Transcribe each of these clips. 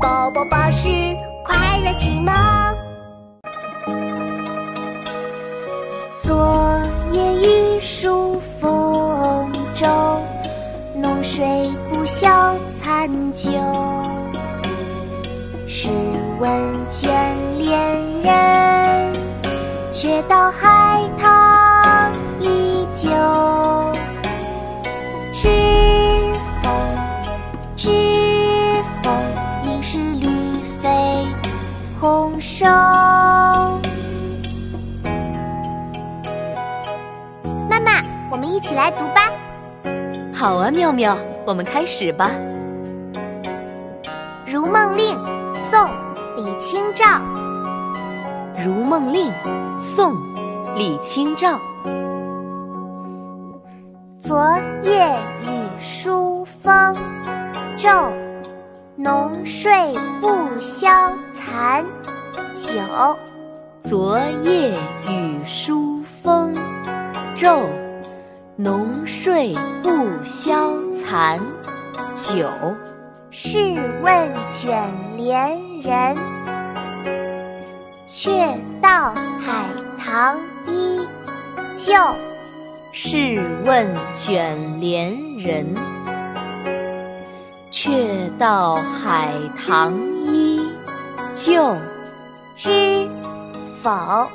宝宝巴士快乐启蒙。昨夜雨疏风骤，浓睡不消残酒。试问卷帘人，却道海棠依旧。知否？知否？红瘦。妈妈，我们一起来读吧。好啊，妙妙，我们开始吧。《如梦令》宋·李清照。《如梦令》宋·李清照。昨夜雨疏风骤，浓睡不消残酒。昨夜雨疏风骤，浓睡不消残酒。试问卷帘人，却道海棠依旧。试问卷帘人，却道海棠依旧。知否？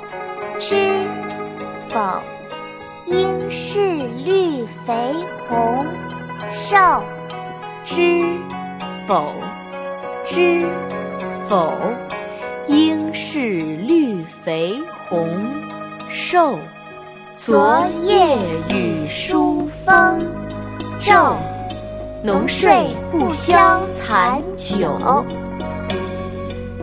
知否？应是绿肥红瘦。知否？知否？应是绿肥红瘦。昨夜雨疏风骤，浓睡不消残酒。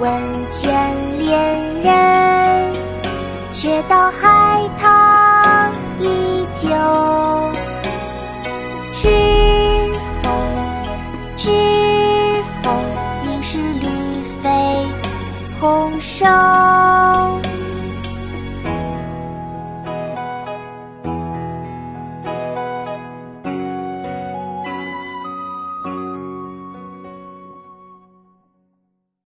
问卷恋人，却道海棠依旧。知否？知否？应是绿肥红瘦。